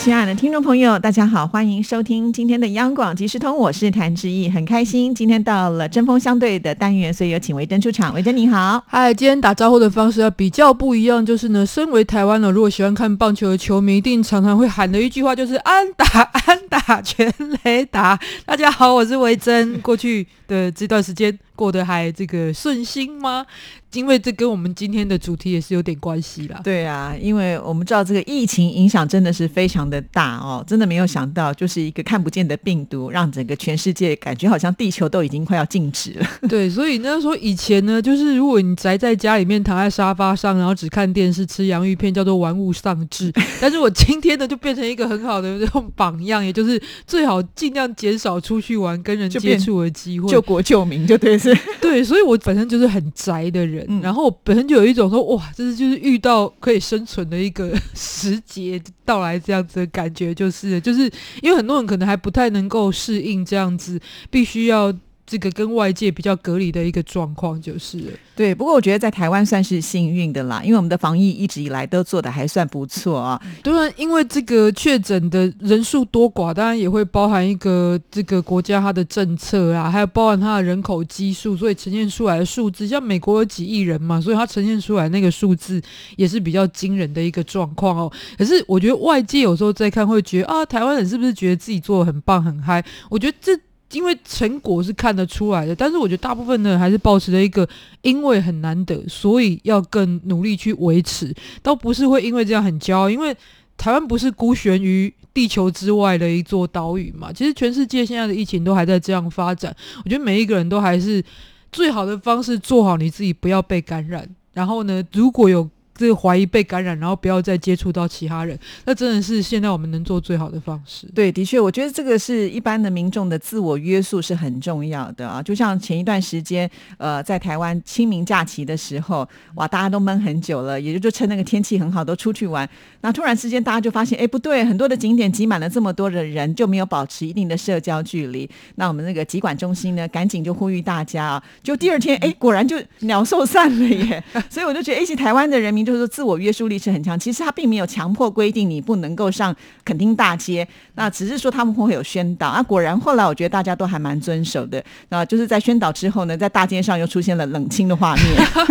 亲爱的听众朋友，大家好，欢迎收听今天的央广即时通，我是谭志毅，很开心今天到了针锋相对的单元，所以有请维珍出场。维珍你好，嗨，今天打招呼的方式要比较不一样，就是呢，身为台湾呢，如果喜欢看棒球的球迷，一定常常会喊的一句话就是安打安打全雷打。大家好，我是维珍，过去的这段时间过得还这个顺心吗？因为这跟我们今天的主题也是有点关系啦。对啊，因为我们知道这个疫情影响真的是非常的大哦，真的没有想到，就是一个看不见的病毒，让整个全世界感觉好像地球都已经快要静止了。对，所以那时候以前呢，就是如果你宅在家里面，躺在沙发上，然后只看电视、吃洋芋片，叫做玩物丧志。但是我今天呢，就变成一个很好的这种榜样，也就是最好尽量减少出去玩、跟人接触的机会，救国救民，就对是。对，所以我本身就是很宅的人。然后本身就有一种说哇，这是就是遇到可以生存的一个 时节到来这样子的感觉，就是就是因为很多人可能还不太能够适应这样子，必须要。这个跟外界比较隔离的一个状况，就是对。不过我觉得在台湾算是幸运的啦，因为我们的防疫一直以来都做的还算不错啊。当然，因为这个确诊的人数多寡，当然也会包含一个这个国家它的政策啊，还有包含它的人口基数，所以呈现出来的数字，像美国有几亿人嘛，所以它呈现出来那个数字也是比较惊人的一个状况哦。可是我觉得外界有时候在看会觉得啊，台湾人是不是觉得自己做的很棒很嗨？我觉得这。因为成果是看得出来的，但是我觉得大部分呢还是保持了一个，因为很难得，所以要更努力去维持，倒不是会因为这样很骄傲。因为台湾不是孤悬于地球之外的一座岛屿嘛，其实全世界现在的疫情都还在这样发展。我觉得每一个人都还是最好的方式做好你自己，不要被感染。然后呢，如果有这个怀疑被感染，然后不要再接触到其他人，那真的是现在我们能做最好的方式。对，的确，我觉得这个是一般的民众的自我约束是很重要的啊。就像前一段时间，呃，在台湾清明假期的时候，哇，大家都闷很久了，也就就趁那个天气很好，都出去玩。那突然之间，大家就发现，哎，不对，很多的景点挤满了这么多的人，就没有保持一定的社交距离。那我们那个疾管中心呢，赶紧就呼吁大家啊，就第二天，哎，果然就鸟兽散了耶。所以我就觉得，哎，其台湾的人民就。就是，自我约束力是很强。其实他并没有强迫规定你不能够上垦丁大街，那只是说他们会有宣导。啊，果然后来我觉得大家都还蛮遵守的。啊，就是在宣导之后呢，在大街上又出现了冷清的画面。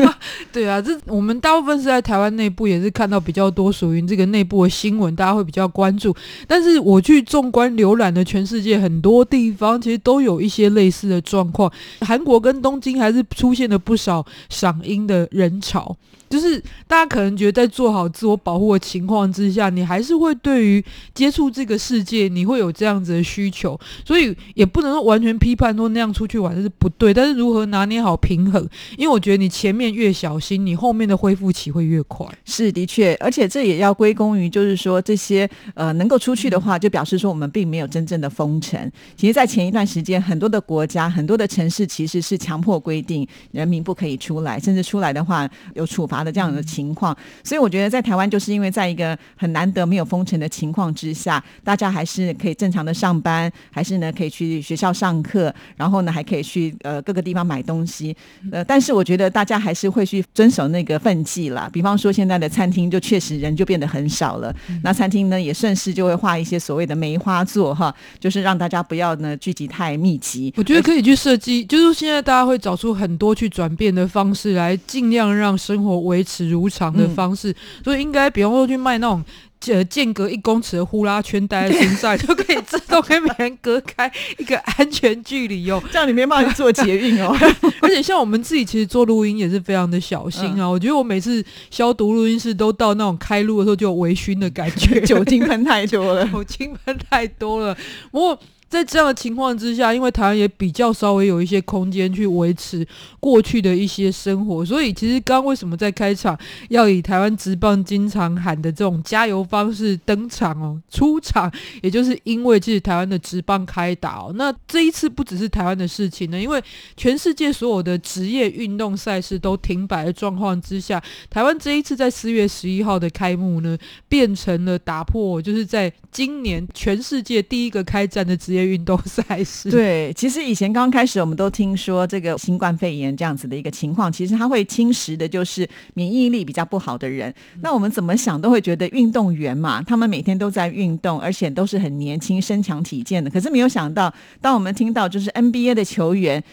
对啊，这我们大部分是在台湾内部也是看到比较多属于这个内部的新闻，大家会比较关注。但是我去纵观浏览的全世界很多地方，其实都有一些类似的状况。韩国跟东京还是出现了不少赏樱的人潮。就是大家可能觉得在做好自我保护的情况之下，你还是会对于接触这个世界，你会有这样子的需求，所以也不能说完全批判说那样出去玩是不对。但是如何拿捏好平衡？因为我觉得你前面越小心，你后面的恢复期会越快。是的确，而且这也要归功于就是说这些呃能够出去的话，就表示说我们并没有真正的封城。其实，在前一段时间，很多的国家、很多的城市其实是强迫规定人民不可以出来，甚至出来的话有处罚。的这样的情况，所以我觉得在台湾就是因为在一个很难得没有封城的情况之下，大家还是可以正常的上班，还是呢可以去学校上课，然后呢还可以去呃各个地方买东西。呃，但是我觉得大家还是会去遵守那个分际啦。比方说现在的餐厅就确实人就变得很少了，那餐厅呢也顺势就会画一些所谓的梅花座哈，就是让大家不要呢聚集太密集。我觉得可以去设计，就是现在大家会找出很多去转变的方式来尽量让生活。维持如常的方式，所以应该比方说去卖那种呃间隔一公尺的呼啦圈戴在身上，就可以自动跟别人隔开一个安全距离哦。这样你没办法去做捷运哦。而且像我们自己其实做录音也是非常的小心啊。我觉得我每次消毒录音室都到那种开录的时候就有微醺的感觉，酒精喷太多了，酒精喷太多了。不过。在这样的情况之下，因为台湾也比较稍微有一些空间去维持过去的一些生活，所以其实刚刚为什么在开场要以台湾职棒经常喊的这种加油方式登场哦，出场，也就是因为其实台湾的职棒开打哦。那这一次不只是台湾的事情呢，因为全世界所有的职业运动赛事都停摆的状况之下，台湾这一次在四月十一号的开幕呢，变成了打破就是在今年全世界第一个开战的职业运动赛事。对，其实以前刚开始我们都听说这个新冠肺炎这样子的一个情况，其实它会侵蚀的就是免疫力比较不好的人。那我们怎么想都会觉得运动员嘛，他们每天都在运动，而且都是很年轻、身强体健的。可是没有想到，当我们听到就是 NBA 的球员。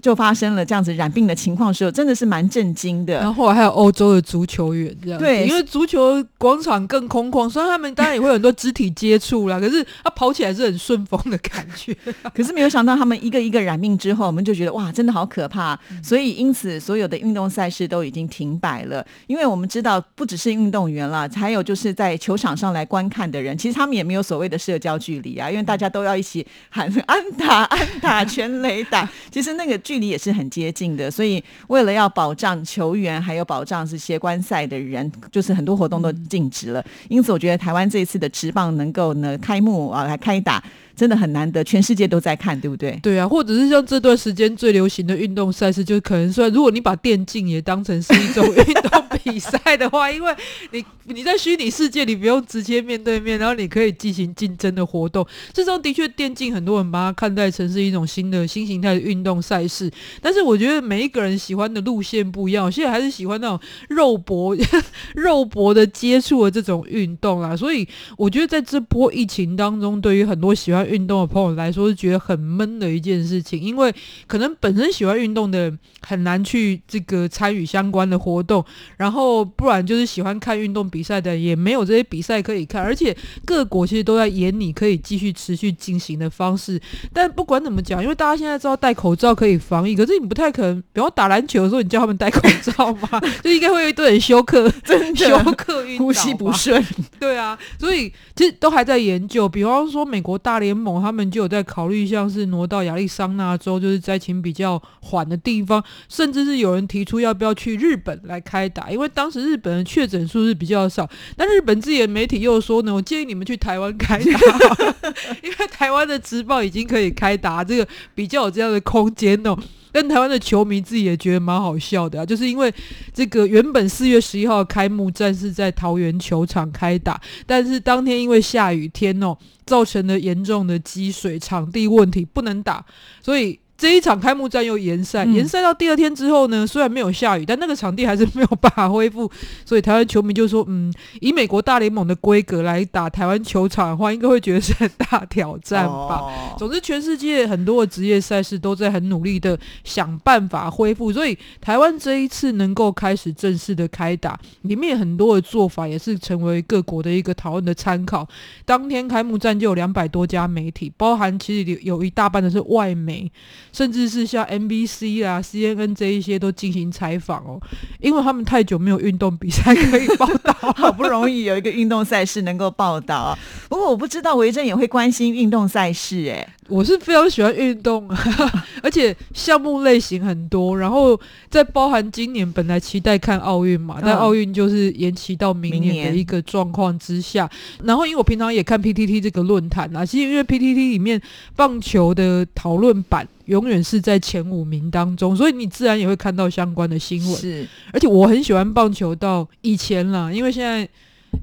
就发生了这样子染病的情况的时候，真的是蛮震惊的。然后后来还有欧洲的足球员这样，对，因为足球广场更空旷，虽然他们当然也会有很多肢体接触啦，可是他跑起来是很顺风的感觉。可是没有想到他们一个一个染病之后，我们就觉得哇，真的好可怕。所以因此所有的运动赛事都已经停摆了，因为我们知道不只是运动员了，还有就是在球场上来观看的人，其实他们也没有所谓的社交距离啊，因为大家都要一起喊 安打、安打、全垒打，其实那个。距离也是很接近的，所以为了要保障球员，还有保障这些观赛的人，就是很多活动都禁止了。因此，我觉得台湾这一次的职棒能够呢开幕啊来开打。真的很难得，全世界都在看，对不对？对啊，或者是像这段时间最流行的运动赛事，就是可能说，如果你把电竞也当成是一种运动比赛的话，因为你你在虚拟世界，里不用直接面对面，然后你可以进行竞争的活动。这种的确，电竞很多人把它看待成是一种新的新形态的运动赛事。但是我觉得每一个人喜欢的路线不一样，现在还是喜欢那种肉搏、肉搏的接触的这种运动啊。所以我觉得在这波疫情当中，对于很多喜欢运动的朋友来说是觉得很闷的一件事情，因为可能本身喜欢运动的很难去这个参与相关的活动，然后不然就是喜欢看运动比赛的也没有这些比赛可以看，而且各国其实都在演你可以继续持续进行的方式。但不管怎么讲，因为大家现在知道戴口罩可以防疫，可是你不太可能，比方打篮球的时候你叫他们戴口罩嘛，就应该会有一堆人休克，真休克晕，呼吸不顺。对啊，所以其实都还在研究，比方说美国大联。盟他们就有在考虑，像是挪到亚利桑那州，就是灾情比较缓的地方，甚至是有人提出要不要去日本来开打，因为当时日本的确诊数是比较少。但日本自己的媒体又说呢，我建议你们去台湾开打，因为台湾的直报已经可以开打，这个比较有这样的空间哦。但台湾的球迷自己也觉得蛮好笑的啊，就是因为这个原本四月十一号开幕战是在桃园球场开打，但是当天因为下雨天哦，造成了严重的积水，场地问题不能打，所以。这一场开幕战又延赛，延赛到第二天之后呢，虽然没有下雨，但那个场地还是没有办法恢复，所以台湾球迷就说：“嗯，以美国大联盟的规格来打台湾球场的话，应该会觉得是很大挑战吧。”总之，全世界很多的职业赛事都在很努力的想办法恢复，所以台湾这一次能够开始正式的开打，里面很多的做法也是成为各国的一个讨论的参考。当天开幕战就有两百多家媒体，包含其实有有一大半的是外媒。甚至是像 NBC 啊、CNN 这一些都进行采访哦，因为他们太久没有运动比赛可以报道，好不容易有一个运动赛事能够报道。不过我不知道维珍也会关心运动赛事，哎，我是非常喜欢运动，而且项目类型很多。然后在包含今年本来期待看奥运嘛，但奥运就是延期到明年的一个状况之下。然后因为我平常也看 PTT 这个论坛啊，其实因为 PTT 里面棒球的讨论版。永远是在前五名当中，所以你自然也会看到相关的新闻。是，而且我很喜欢棒球到以前啦，因为现在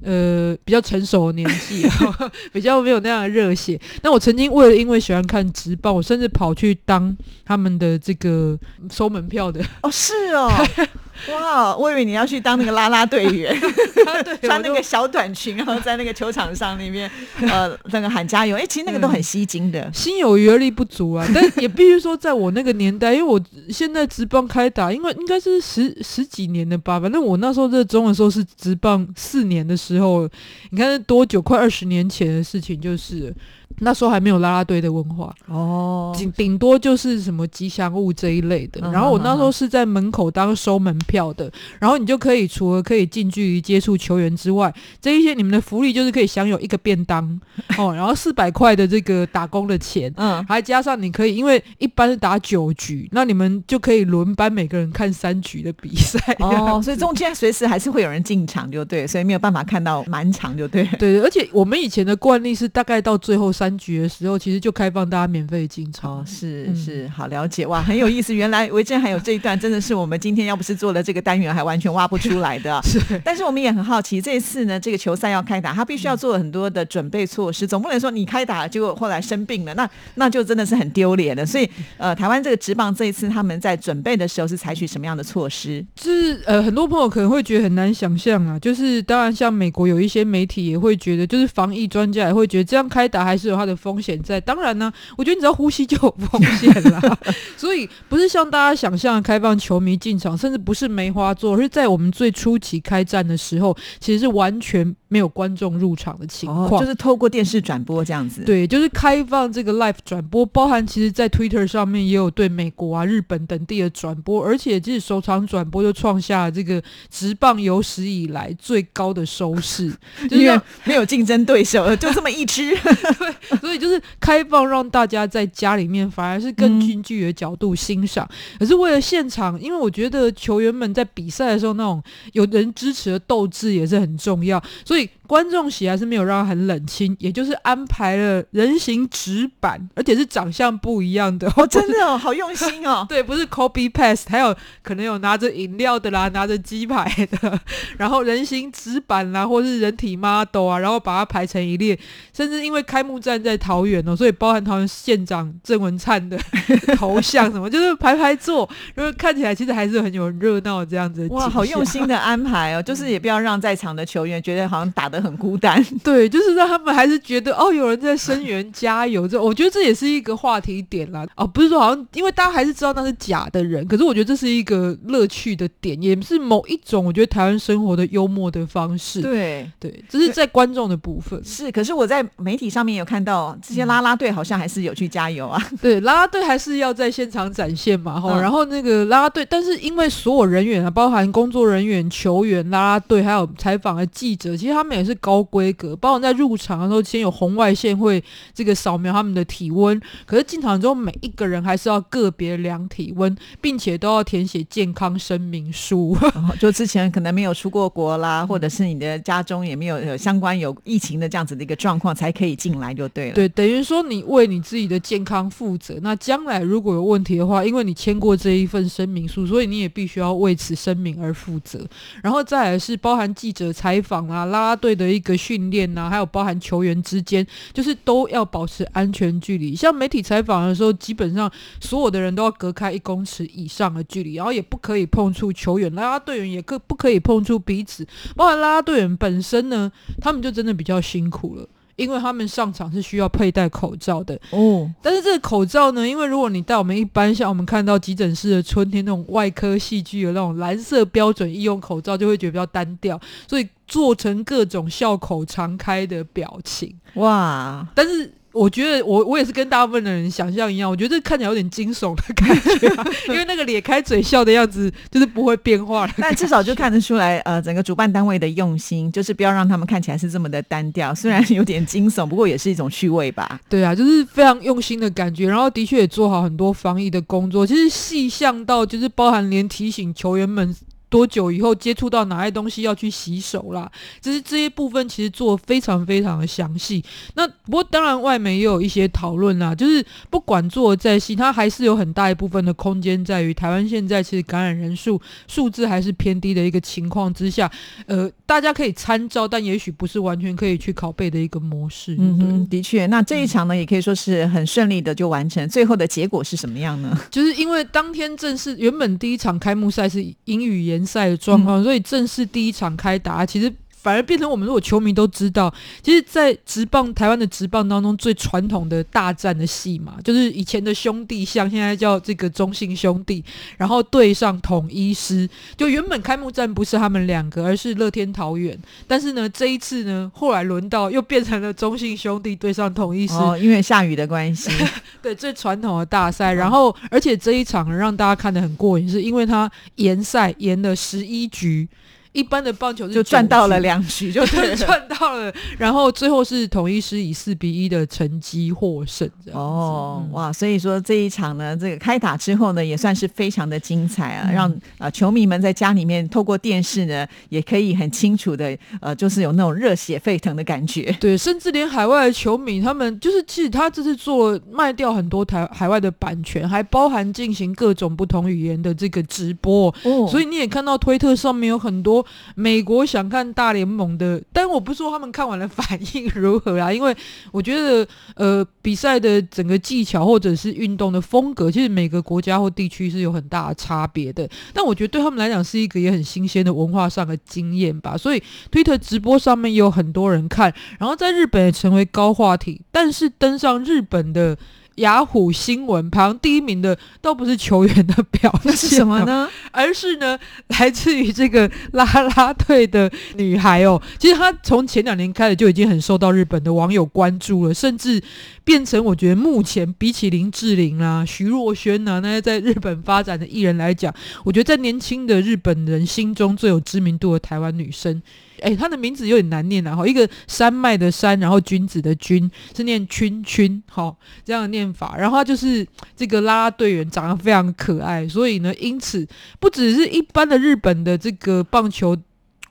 呃比较成熟的年纪，比较没有那样的热血。那我曾经为了因为喜欢看直棒，我甚至跑去当他们的这个收门票的。哦，是哦。哇，我以为你要去当那个啦啦队员，穿那个小短裙，然后在那个球场上那边，呃，那个喊加油。哎，其实那个都很吸睛的。心有余而力不足啊，但 也必须说，在我那个年代，因为我现在直棒开打，因为应该是十十几年的吧。反正我那时候热衷的时候是直棒四年的时候，你看多久？快二十年前的事情，就是。那时候还没有啦啦队的文化，哦，顶顶多就是什么吉祥物这一类的。嗯然后我那时候是在门口当收门票的，然后你就可以除了可以近距离接触球员之外，这一些你们的福利就是可以享有一个便当 哦，然后四百块的这个打工的钱。嗯，还加上你可以，因为一般是打九局，那你们就可以轮班每个人看三局的比赛。哦，所以中间随时还是会有人进场，就对，所以没有办法看到满场，就对。对，而且我们以前的惯例是，大概到最后三局的时候，其实就开放大家免费进场。哦，是好了解哇，很有意思。原来维珍还有这一段，真的是我们今天要不是做了这个单元，还完全挖不出来的。是，但是我们也很好奇，这一次呢，这个球赛要开打，他必须要做很多的准备措施，总不能说你开打了，结果后来生病了，那那就真的是很丢脸了。所以，呃，台湾这个职棒这一次他们在准备的时候是采取什么样的措施？就是呃，很多朋友可能会觉得很难想象啊。就是当然，像美国有一些媒体也会觉得，就是防疫专家也会觉得这样开打还是有它的风险在。当然呢，我觉得你只要呼吸就有风险啦。所以不是像大家想象的开放球迷进场，甚至不是梅花座，而是在我们最初期开战的时候，其实是完全没有观众入场的情况。哦，就是透过电视转播这样子。，对，就是开放这个 live 转播，包含其实在 Twitter 上面也有对美国啊、日本等地的转播，而且即使首场转播就创下了这个直棒有史以来最高的收视，就是因为没有竞争对手，就这么一支。所以就是开放让大家在家里面反而是更嗯近距离的角度欣赏。可是为了现场，因为我觉得球员们在比赛的时候那种有人支持的斗志也是很重要，所以观众席还是没有让他很冷清，也就是安排了人形纸板，而且是长相不一样的。哦，真的哦，好用心哦。对，不是 copy paste，还有可能有拿着饮料的啦，拿着鸡排的，然后人形纸板啦，或是人体 model 啊，然后把它排成一列，甚至因为开幕战在桃园哦，所以包含桃园县长郑文灿的 头像什么，就是排排坐，因为看起来其实还是很有热闹这样子哇，好用心的安排哦，就是也不要让在场的球员觉得好像打得很孤单。对，就是让他们还是觉得哦，有人在声援加油，这我觉得这也是一个话题点啦。哦，不是说好像，因为大家还是知道那是假的人，可是我觉得这是一个乐趣的点，也是某一种我觉得台湾生活的幽默的方式。对，对，这是在观众的部分。是。可是我在媒体上面有看到这些啦啦队好像还是有去加油啊。对，啦啦队还是要在现场展现嘛，哈、嗯然后那个啦啦队，但是因为所有人员啊，包含工作人员、球员、啦啦队，还有采访的记者，其实他们也是高规格，包括在入场的时候，先有红外线会这个扫描他们的体温，可是进场之后，每一个人还是要个别量体温，并且都要填写健康声明书。哦就之前可能没有出过国啦，或者是你的家中也没有有相关有疫情的这样子的一个状况，才可以进来就对。对，等于说你为你自己的健康负责。那将来如果有问题的话，因为你签过这一份声明书，所以你也必须要为此声明而负责。然后再来是包含记者采访啊、啦啦队的一个训练啊，还有包含球员之间，就是都要保持安全距离。像媒体采访的时候，基本上所有的人都要隔开一公尺以上的距离，然后也不可以碰触球员，啦啦队员也可不可以碰触彼此。包含啦啦队员本身呢，他们就真的比较辛苦了。因为他们上场是需要佩戴口罩的，哦，但是这个口罩呢，因为如果你戴我们一般像我们看到急诊室的春天那种外科戏剧的那种蓝色标准医用口罩，就会觉得比较单调，所以做成各种笑口常开的表情。哇，但是我觉得我我也是跟大部分的人想象一样，我觉得这看起来有点惊悚的感觉、啊，因为那个咧开嘴笑的样子就是不会变化的。但至少就看得出来，呃，整个主办单位的用心，就是不要让他们看起来是这么的单调。虽然有点惊悚，不过也是一种趣味吧。对啊，就是非常用心的感觉，然后的确也做好很多防疫的工作。其实细项到就是包含连提醒球员们多久以后接触到哪些东西要去洗手啦，就是这些部分其实做得非常非常的详细。那不过当然外媒也有一些讨论啦，就是不管做得再细，它还是有很大一部分的空间在于台湾现在其实感染人数数字还是偏低的一个情况之下，呃，大家可以参照，但也许不是完全可以去拷贝的一个模式。嗯哼，的确，那这一场呢，也可以说是很顺利的就完成。最后的结果是什么样呢？就是因为当天正式原本第一场开幕赛是英语联赛的状况，所以正式第一场开打其实反而变成我们如果球迷都知道，其实，在职棒台湾的职棒当中，最传统的大战的戏嘛，就是以前的兄弟像现在叫这个中信兄弟，然后对上统一师，就原本开幕战不是他们两个，而是乐天桃园，但是呢，这一次呢，后来轮到又变成了中信兄弟对上统一师，哦，因为下雨的关系，对，最传统的大赛，然后而且这一场让大家看得很过瘾，是因为他延赛延了十一局。一般的棒球就赚到了两局，就 赚到了，然后最后是统一师以四比一的成绩获胜。哦，哇！所以说这一场呢，这个开打之后呢，也算是非常的精彩啊，让啊球迷们在家里面透过电视呢，也可以很清楚的呃，就是有那种热血沸腾的感觉。对，甚至连海外的球迷，他们就是其实他这次做卖掉很多台海外的版权，还包含进行各种不同语言的这个直播。哦，所以你也看到推特上面有很多。美国想看大联盟的，但我不说他们看完了反应如何啊，因为我觉得呃比赛的整个技巧或者是运动的风格，其实每个国家或地区是有很大的差别的。但我觉得对他们来讲是一个也很新鲜的文化上的经验吧。所以推特直播上面也有很多人看，然后在日本也成为高话题。但是登上日本的。雅虎新闻排行第一名的，都不是球员的表现，是什么呢？而是呢，来自于这个啦啦队的女孩哦。其实她从前两年开始就已经很受到日本的网友关注了，甚至变成我觉得目前比起林志玲啊、徐若瑄啊那些在日本发展的艺人来讲，我觉得在年轻的日本人心中最有知名度的台湾女生。哎，它的名字有点难念啊，哈，一个山脉的山，然后君子的君，是念君君，好这样的念法。然后他就是这个啦啦队员，长得非常可爱，所以呢，因此不只是一般的日本的这个棒球。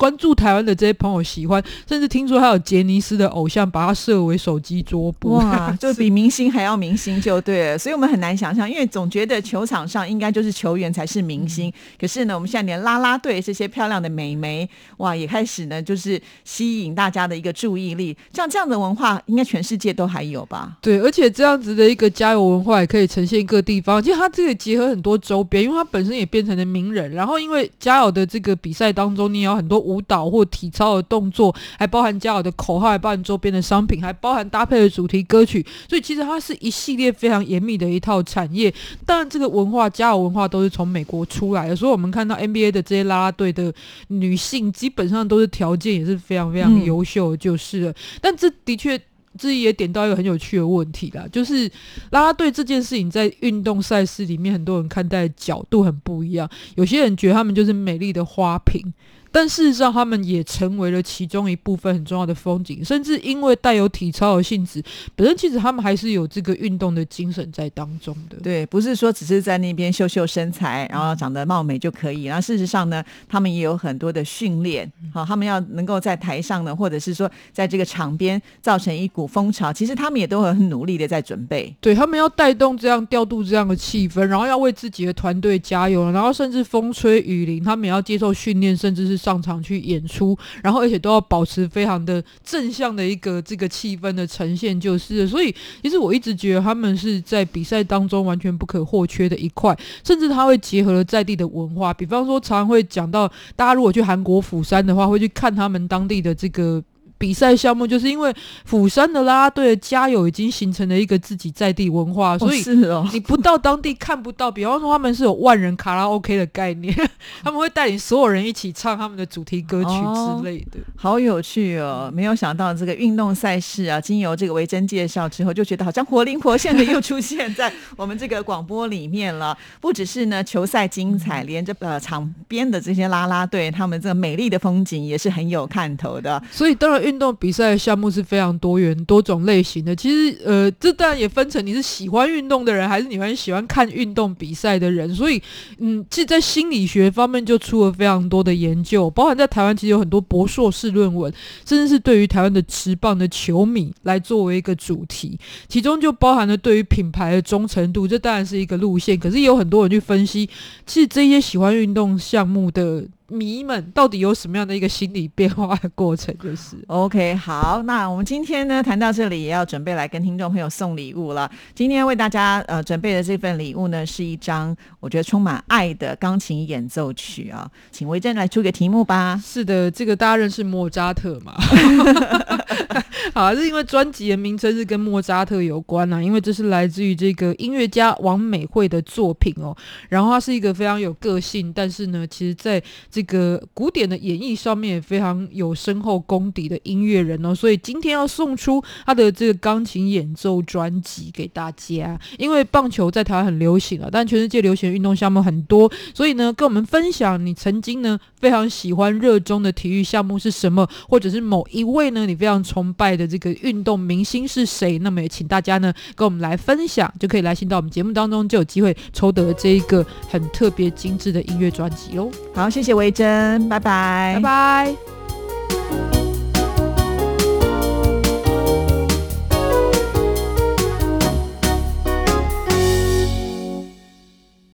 关注台湾的这些朋友喜欢，甚至听说还有杰尼斯的偶像把它设为手机桌布，哇，就比明星还要明星就对了。所以我们很难想象，因为总觉得球场上应该就是球员才是明星，可是呢，我们现在连啦啦队这些漂亮的美眉，哇，也开始呢就是吸引大家的一个注意力。像这样的文化，应该全世界都还有吧？对，而且这样子的一个加油文化也可以呈现各地方。其实它这个结合很多周边，因为它本身也变成了名人。然后因为加油的这个比赛当中，你有很多。舞蹈或体操的动作，还包含加油的口号，还包含周边的商品，还包含搭配的主题歌曲。所以其实它是一系列非常严密的一套产业。当然，这个文化加油文化都是从美国出来的。所以我们看到 NBA 的这些啦啦队的女性，基本上都是条件也是非常非常优秀，就是了。但这的确。自己也点到一个很有趣的问题啦，就是啦啦队这件事情在运动赛事里面，很多人看待角度很不一样。有些人觉得他们就是美丽的花瓶。但事实上，他们也成为了其中一部分很重要的风景，甚至因为带有体操的性质，本身其实他们还是有这个运动的精神在当中的。对，不是说只是在那边秀秀身材，然后长得貌美就可以。然后事实上呢，他们也有很多的训练，好，他们要能够在台上呢，或者是说在这个场边造成一股风潮，其实他们也都很努力的在准备。对他们要带动这样调度这样的气氛，然后要为自己的团队加油，然后甚至风吹雨淋，他们也要接受训练，甚至是。上场去演出，然后而且都要保持非常的正向的一个这个气氛的呈现，就是，所以其实我一直觉得他们是在比赛当中完全不可或缺的一块，甚至他会结合了在地的文化，比方说常常会讲到，大家如果去韩国釜山的话，会去看他们当地的这个。比赛项目就是因为釜山的啦啦队的加油已经形成了一个自己在地文化，所以你不到当地看不到。比方说他们是有万人卡拉 OK 的概念，他们会带领所有人一起唱他们的主题歌曲之类的，好有趣哦！没有想到这个运动赛事啊，经由这个维珍介绍之后，就觉得好像活灵活现的又出现在我们这个广播里面了。不只是呢球赛精彩，连着呃场边的这些啦啦队，他们这个美丽的风景也是很有看头的。所以当然。运动比赛的项目是非常多元、多种类型的。其实，呃，这当然也分成你是喜欢运动的人，还是你很喜欢看运动比赛的人。所以，嗯，其实，在心理学方面就出了非常多的研究，包含在台湾其实有很多博硕士论文，甚至是对于台湾的持棒的球迷来作为一个主题，其中就包含了对于品牌的忠诚度，这当然是一个路线。可是也有很多人去分析，其实这些喜欢运动项目的。迷们到底有什么样的一个心理变化的过程，就是 OK，好，那我们今天呢谈到这里，也要准备来跟听众朋友送礼物了。今天为大家呃准备的这份礼物呢，是一张我觉得充满爱的钢琴演奏曲啊，请维珍来出个题目吧。是的，这个大家认识莫扎特嘛？好，是因为专辑的名称是跟莫扎特有关啊，因为这是来自于这个音乐家王美惠的作品哦。然后他是一个非常有个性，但是呢，其实在这这个古典的演绎上面也非常有深厚功底的音乐人哦。所以今天要送出他的这个钢琴演奏专辑给大家。因为棒球在台湾很流行啊，但全世界流行的运动项目很多，所以呢，跟我们分享你曾经呢非常喜欢、热衷的体育项目是什么，或者是某一位呢你非常崇拜的这个运动明星是谁？那么也请大家呢跟我们来分享，就可以来信到我们节目当中，就有机会抽得这一个很特别精致的音乐专辑哦。好，谢谢维珍，拜拜，拜拜。